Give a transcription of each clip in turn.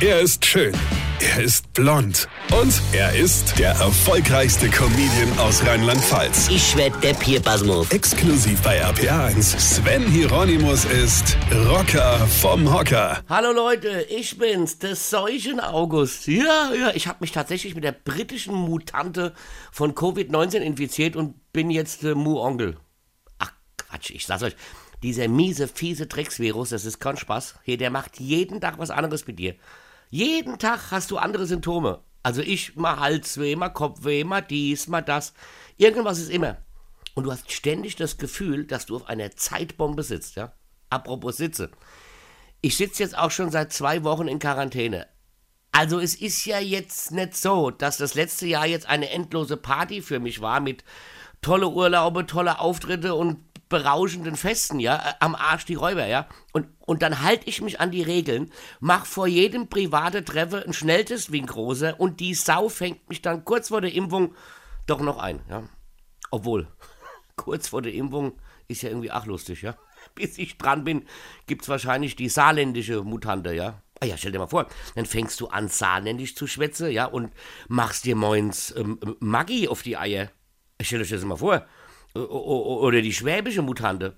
Er ist schön. Er ist blond. Und er ist der erfolgreichste Comedian aus Rheinland-Pfalz. Ich werd der Pierpasmus. Exklusiv bei RPA1. Sven Hieronymus ist Rocker vom Hocker. Hallo Leute, ich bin's, der Seuchen August. Ja, ja, ich habe mich tatsächlich mit der britischen Mutante von Covid-19 infiziert und bin jetzt äh, Mu-Onkel. Ach Quatsch, ich sag's euch. Dieser miese, fiese Drecksvirus, das ist kein Spaß. Hier, der macht jeden Tag was anderes mit dir. Jeden Tag hast du andere Symptome. Also ich mal Halsweh, mal Kopfweh, mal dies, mal das. Irgendwas ist immer. Und du hast ständig das Gefühl, dass du auf einer Zeitbombe sitzt, ja? Apropos Sitze. Ich sitze jetzt auch schon seit zwei Wochen in Quarantäne. Also es ist ja jetzt nicht so, dass das letzte Jahr jetzt eine endlose Party für mich war mit tolle Urlaube, tolle Auftritte und berauschenden Festen, ja, äh, am Arsch die Räuber, ja. Und, und dann halte ich mich an die Regeln, mach vor jedem private Treffe ein Schnelltest wie ein großer und die Sau fängt mich dann kurz vor der Impfung doch noch ein, ja. Obwohl, kurz vor der Impfung ist ja irgendwie auch lustig, ja. Bis ich dran bin, gibt's wahrscheinlich die saarländische Mutante, ja. Ah ja, stell dir mal vor, dann fängst du an, saarländisch zu schwätzen, ja, und machst dir moins ähm, Maggi auf die Eier. Stell dir das mal vor oder die schwäbische Mutante.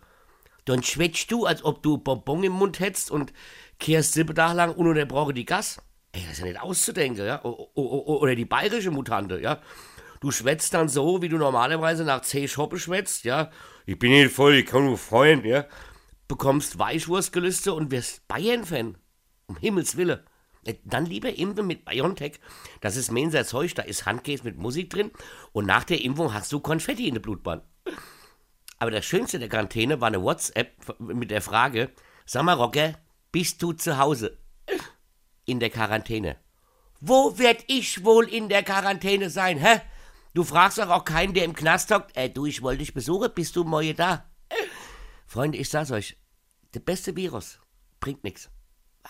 Dann schwätzt du, als ob du Bonbon im Mund hättest und kehrst sieben Tage lang ununterbrochen die Gas. Ey, das ist ja nicht auszudenken, ja. Oder die bayerische Mutante, ja. Du schwätzt dann so, wie du normalerweise nach zehn Schoppe schwätzt, ja. Ich bin nicht voll, ich kann nur freuen, ja. Bekommst Weichwurstgelüste und wirst Bayern-Fan. Um Himmels Willen. Äh, dann lieber impfen mit BioNTech. Das ist Mensa Zeug, da ist Handkäse mit Musik drin. Und nach der Impfung hast du Konfetti in der Blutbahn. Aber das Schönste der Quarantäne war eine WhatsApp mit der Frage: Sag mal, Rocker, bist du zu Hause? In der Quarantäne. Wo werd ich wohl in der Quarantäne sein, hä? Du fragst doch auch keinen, der im Knast hockt. Äh, du, ich wollte dich besuchen, bist du morgen da? Freunde, ich sag's euch: Der beste Virus bringt nix.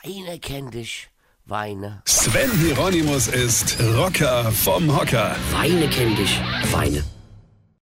Weine kenn dich. Weine. Sven Hieronymus ist Rocker vom Hocker. Weine kenn dich. Weine.